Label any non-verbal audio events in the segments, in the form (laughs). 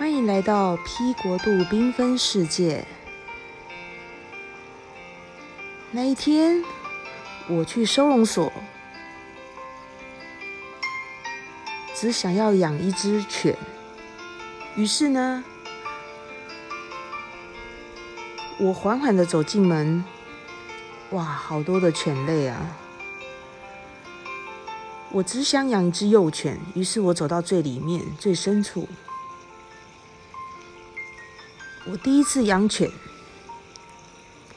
欢迎来到 P 国度缤纷世界。那一天，我去收容所，只想要养一只犬。于是呢，我缓缓的走进门，哇，好多的犬类啊！我只想养一只幼犬，于是我走到最里面、最深处。我第一次养犬，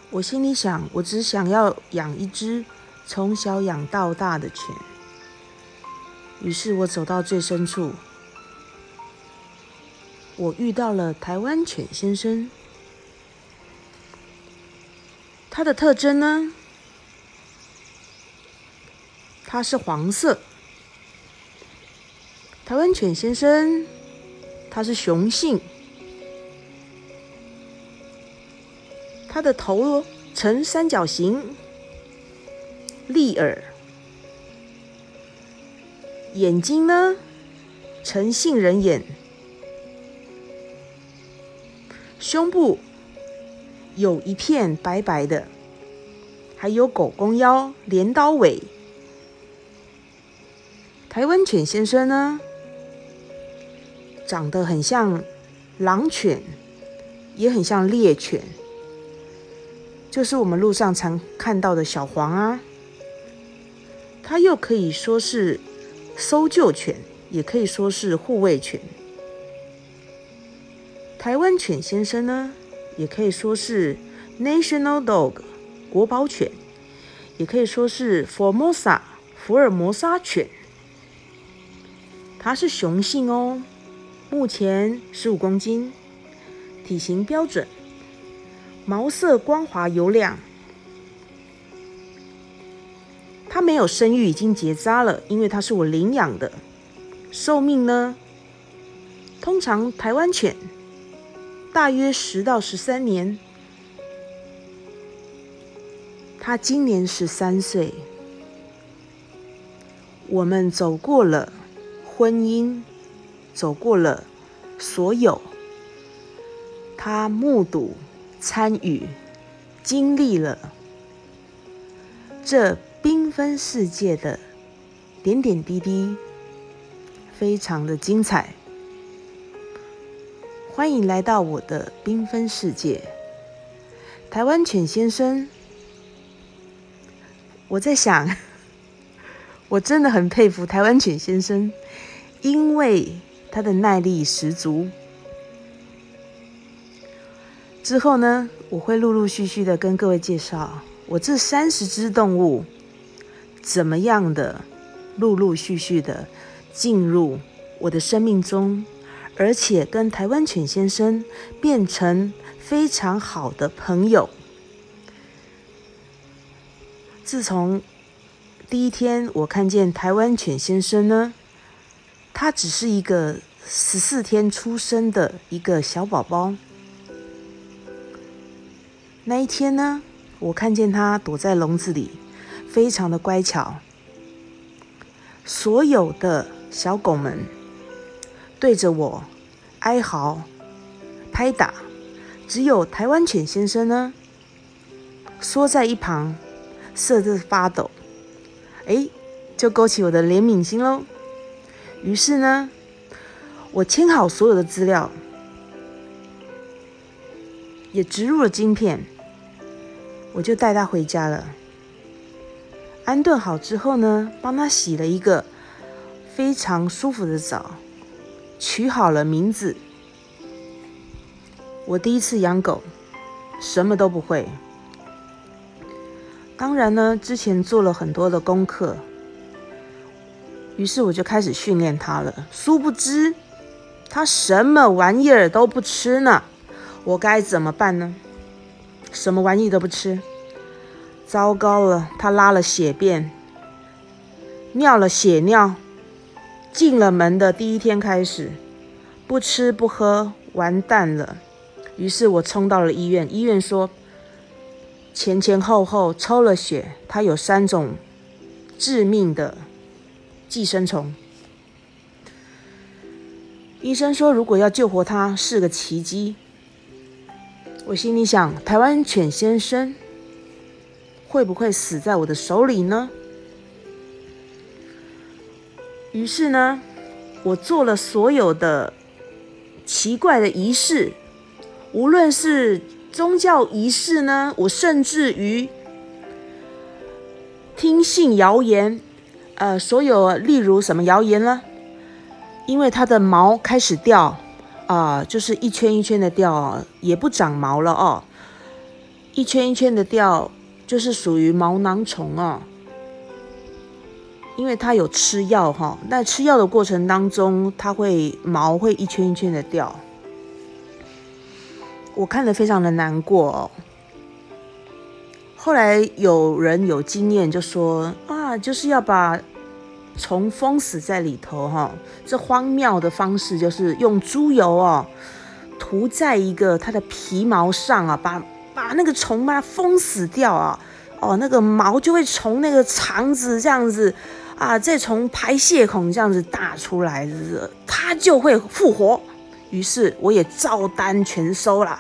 我心里想，我只想要养一只从小养到大的犬。于是我走到最深处，我遇到了台湾犬先生。它的特征呢？它是黄色。台湾犬先生，它是雄性。的头呈三角形，立耳，眼睛呢？呈杏仁眼，胸部有一片白白的，还有狗公腰、镰刀尾。台湾犬先生呢，长得很像狼犬，也很像猎犬。就是我们路上常看到的小黄啊，它又可以说是搜救犬，也可以说是护卫犬。台湾犬先生呢，也可以说是 National Dog 国宝犬，也可以说是 Formosa 福尔摩沙犬。它是雄性哦，目前十五公斤，体型标准。毛色光滑油亮，它没有生育，已经结扎了，因为它是我领养的。寿命呢？通常台湾犬大约十到十三年。它今年十三岁。我们走过了婚姻，走过了所有，他目睹。参与经历了这缤纷世界的点点滴滴，非常的精彩。欢迎来到我的缤纷世界，台湾犬先生。我在想，(laughs) 我真的很佩服台湾犬先生，因为他的耐力十足。之后呢，我会陆陆续续的跟各位介绍我这三十只动物怎么样的陆陆续续的进入我的生命中，而且跟台湾犬先生变成非常好的朋友。自从第一天我看见台湾犬先生呢，他只是一个十四天出生的一个小宝宝。那一天呢，我看见它躲在笼子里，非常的乖巧。所有的小狗们对着我哀嚎、拍打，只有台湾犬先生呢，缩在一旁，瑟瑟发抖。哎，就勾起我的怜悯心喽。于是呢，我签好所有的资料，也植入了晶片。我就带他回家了。安顿好之后呢，帮他洗了一个非常舒服的澡，取好了名字。我第一次养狗，什么都不会。当然呢，之前做了很多的功课，于是我就开始训练它了。殊不知，它什么玩意儿都不吃呢。我该怎么办呢？什么玩意都不吃，糟糕了！他拉了血便，尿了血尿，进了门的第一天开始，不吃不喝，完蛋了。于是我冲到了医院，医院说前前后后抽了血，他有三种致命的寄生虫。医生说，如果要救活他是个奇迹。我心里想，台湾犬先生会不会死在我的手里呢？于是呢，我做了所有的奇怪的仪式，无论是宗教仪式呢，我甚至于听信谣言，呃，所有例如什么谣言呢？因为它的毛开始掉，啊，就是一圈一圈的掉，也不长毛了哦，一圈一圈的掉，就是属于毛囊虫哦。因为它有吃药哈，那吃药的过程当中，它会毛会一圈一圈的掉，我看得非常的难过哦。后来有人有经验就说啊，就是要把。虫封死在里头哈，这荒谬的方式就是用猪油哦涂在一个它的皮毛上啊，把把那个虫嘛封死掉啊，哦那个毛就会从那个肠子这样子啊，再从排泄孔这样子打出来，它就会复活。于是我也照单全收了，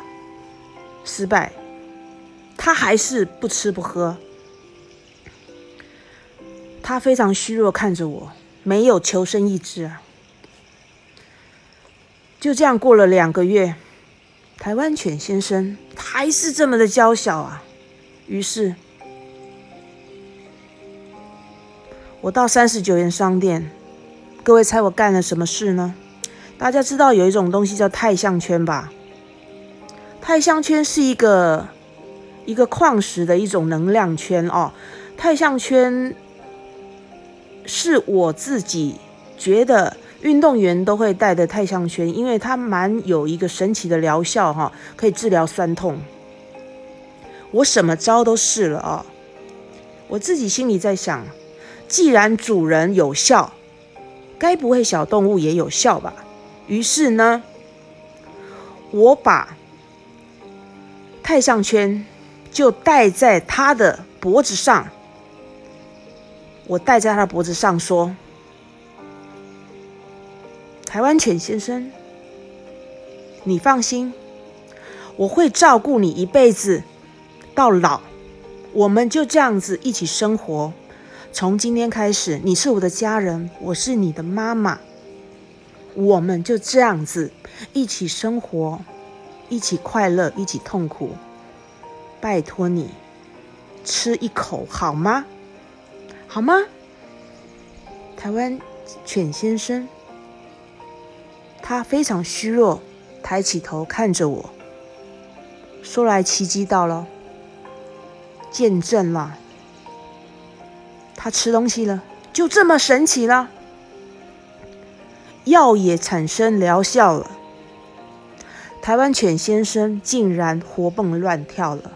失败，它还是不吃不喝。他非常虚弱，看着我，没有求生意志啊。就这样过了两个月，台湾犬先生还是这么的娇小啊。于是，我到三十九元商店，各位猜我干了什么事呢？大家知道有一种东西叫太项圈吧？太项圈是一个一个矿石的一种能量圈哦。太项圈。是我自己觉得运动员都会戴的太项圈，因为它蛮有一个神奇的疗效哈，可以治疗酸痛。我什么招都试了啊，我自己心里在想，既然主人有效，该不会小动物也有效吧？于是呢，我把太项圈就戴在它的脖子上。我戴在他的脖子上说：“台湾犬先生，你放心，我会照顾你一辈子到老。我们就这样子一起生活。从今天开始，你是我的家人，我是你的妈妈。我们就这样子一起生活，一起快乐，一起痛苦。拜托你吃一口好吗？”好吗？台湾犬先生，他非常虚弱，抬起头看着我，说来奇迹到了，见证了，他吃东西了，就这么神奇了，药也产生疗效了，台湾犬先生竟然活蹦乱跳了，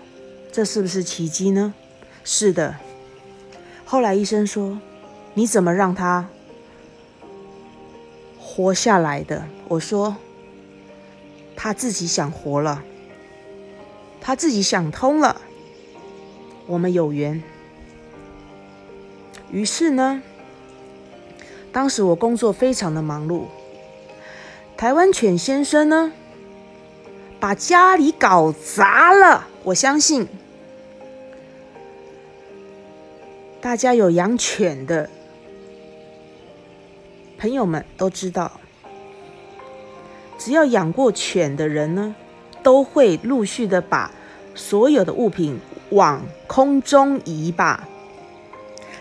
这是不是奇迹呢？是的。后来医生说：“你怎么让他活下来的？”我说：“他自己想活了，他自己想通了，我们有缘。”于是呢，当时我工作非常的忙碌，台湾犬先生呢，把家里搞砸了。我相信。大家有养犬的朋友们都知道，只要养过犬的人呢，都会陆续的把所有的物品往空中移吧。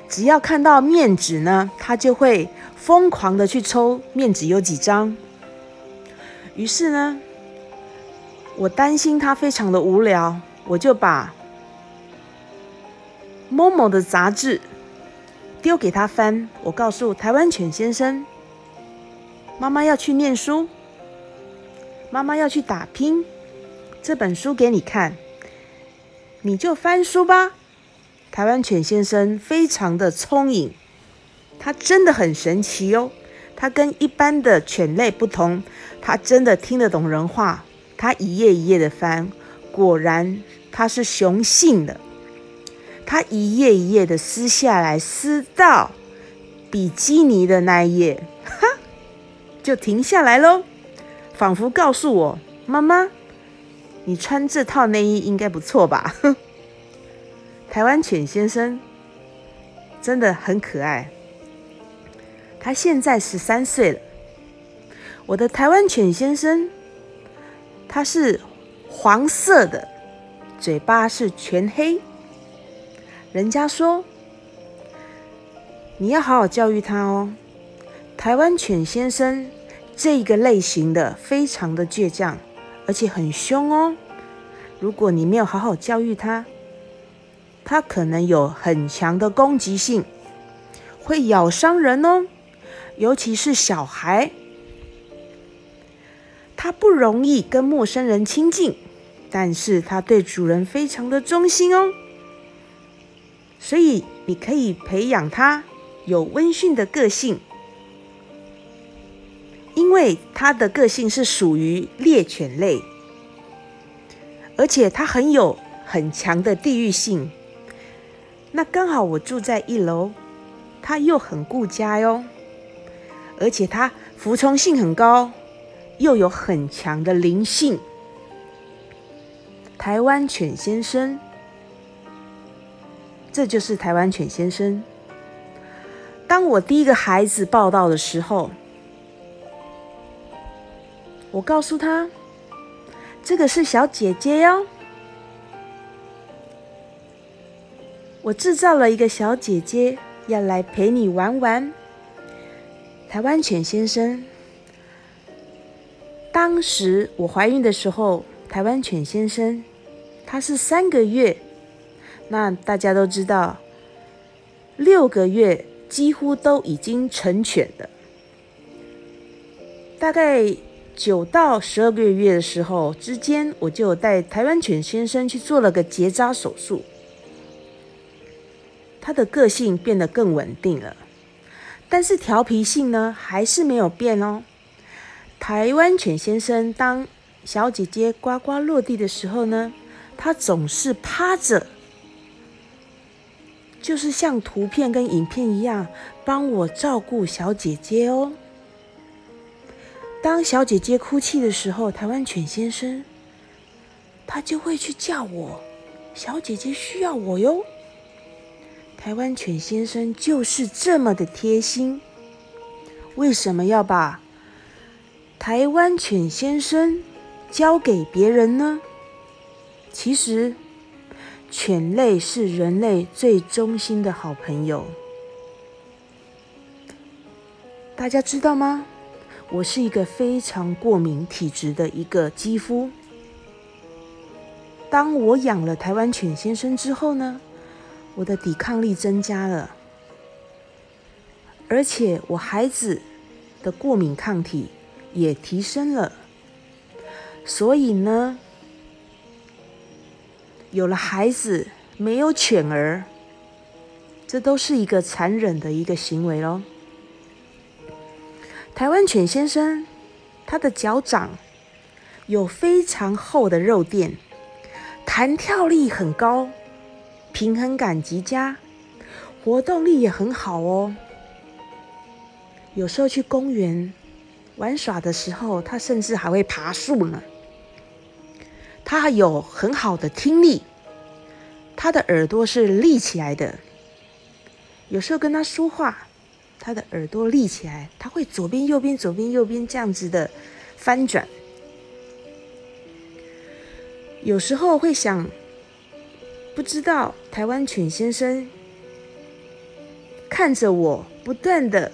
只要看到面纸呢，他就会疯狂的去抽面纸有几张。于是呢，我担心他非常的无聊，我就把。某某的杂志丢给他翻，我告诉台湾犬先生，妈妈要去念书，妈妈要去打拼，这本书给你看，你就翻书吧。台湾犬先生非常的聪颖，他真的很神奇哦，他跟一般的犬类不同，他真的听得懂人话，他一页一页的翻，果然他是雄性的。他一页一页的撕下来，撕到比基尼的那一页，哈，就停下来喽。仿佛告诉我：“妈妈，你穿这套内衣应该不错吧？” (laughs) 台湾犬先生真的很可爱，他现在十三岁了。我的台湾犬先生，他是黄色的，嘴巴是全黑。人家说你要好好教育他哦。台湾犬先生这个类型的非常的倔强，而且很凶哦。如果你没有好好教育他，他可能有很强的攻击性，会咬伤人哦，尤其是小孩。它不容易跟陌生人亲近，但是它对主人非常的忠心哦。所以你可以培养它有温驯的个性，因为它的个性是属于猎犬类，而且它很有很强的地域性。那刚好我住在一楼，它又很顾家哟，而且它服从性很高。又有很强的灵性，台湾犬先生，这就是台湾犬先生。当我第一个孩子报道的时候，我告诉他，这个是小姐姐哟，我制造了一个小姐姐要来陪你玩玩。台湾犬先生。当时我怀孕的时候，台湾犬先生他是三个月。那大家都知道，六个月几乎都已经成犬了。大概九到十二个月的时候之间，我就带台湾犬先生去做了个结扎手术。他的个性变得更稳定了，但是调皮性呢还是没有变哦。台湾犬先生当小姐姐呱呱落地的时候呢，他总是趴着，就是像图片跟影片一样帮我照顾小姐姐哦。当小姐姐哭泣的时候，台湾犬先生他就会去叫我，小姐姐需要我哟。台湾犬先生就是这么的贴心，为什么要把？台湾犬先生交给别人呢？其实，犬类是人类最忠心的好朋友。大家知道吗？我是一个非常过敏体质的一个肌肤。当我养了台湾犬先生之后呢，我的抵抗力增加了，而且我孩子的过敏抗体。也提升了，所以呢，有了孩子没有犬儿，这都是一个残忍的一个行为喽。台湾犬先生，他的脚掌有非常厚的肉垫，弹跳力很高，平衡感极佳，活动力也很好哦。有时候去公园。玩耍的时候，它甚至还会爬树呢。他有很好的听力，他的耳朵是立起来的。有时候跟他说话，他的耳朵立起来，他会左边右边左边右边这样子的翻转。有时候会想，不知道台湾犬先生看着我，不断的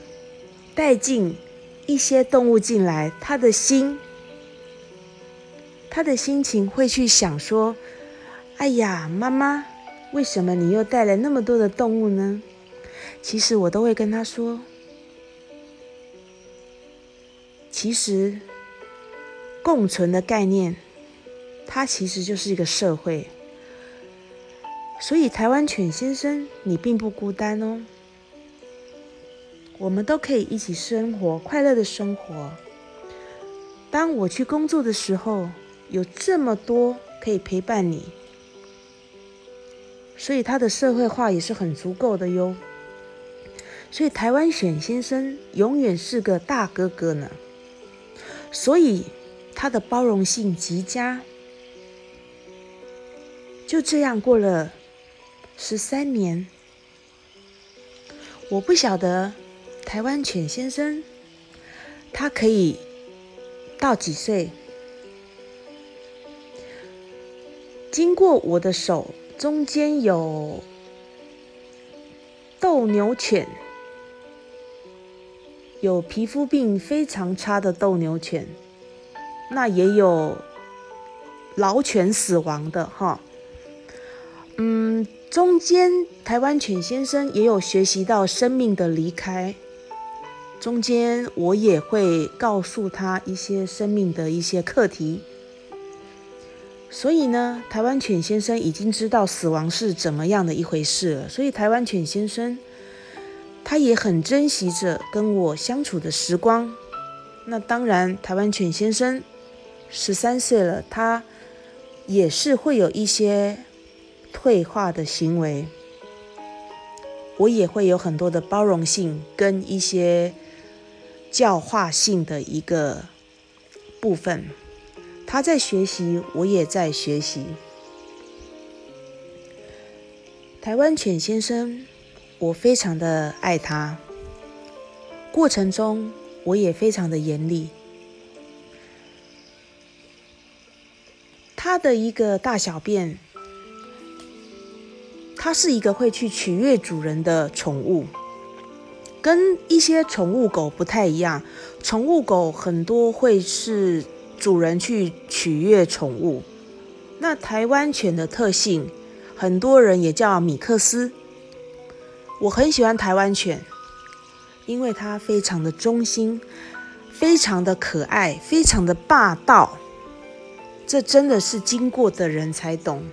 带进。一些动物进来，他的心，他的心情会去想说：“哎呀，妈妈，为什么你又带来那么多的动物呢？”其实我都会跟他说：“其实共存的概念，它其实就是一个社会。所以台湾犬先生，你并不孤单哦。”我们都可以一起生活，快乐的生活。当我去工作的时候，有这么多可以陪伴你，所以他的社会化也是很足够的哟。所以台湾选先生永远是个大哥哥呢。所以他的包容性极佳。就这样过了十三年，我不晓得台湾犬先生他可以到几岁。经过我的手，中间有斗牛犬，有皮肤病非常差的斗牛犬，那也有老犬死亡的哈。嗯，中间台湾犬先生也有学习到生命的离开，中间我也会告诉他一些生命的一些课题。所以呢，台湾犬先生已经知道死亡是怎么样的一回事了。所以台湾犬先生，他也很珍惜着跟我相处的时光。那当然，台湾犬先生十三岁了，他也是会有一些退化的行为。我也会有很多的包容性跟一些教化性的一个部分。他在学习，我也在学习。台湾犬先生，我非常的爱他。过程中，我也非常的严厉。他的一个大小便，他是一个会去取悦主人的宠物，跟一些宠物狗不太一样。宠物狗很多会是。主人去取悦宠物，那台湾犬的特性，很多人也叫米克斯。我很喜欢台湾犬，因为它非常的忠心，非常的可爱，非常的霸道。这真的是经过的人才懂。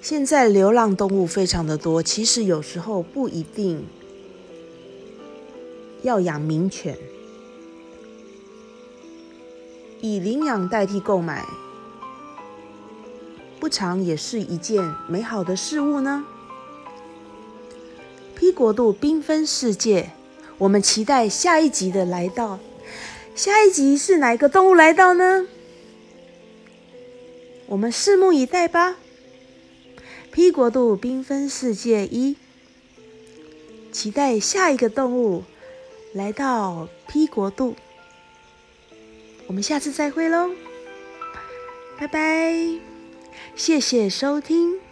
现在流浪动物非常的多，其实有时候不一定要养名犬。以领养代替购买，不常也是一件美好的事物呢。P 国度缤纷世界，我们期待下一集的来到。下一集是哪一个动物来到呢？我们拭目以待吧。P 国度缤纷世界一，期待下一个动物来到 P 国度。我们下次再会喽，拜拜，谢谢收听。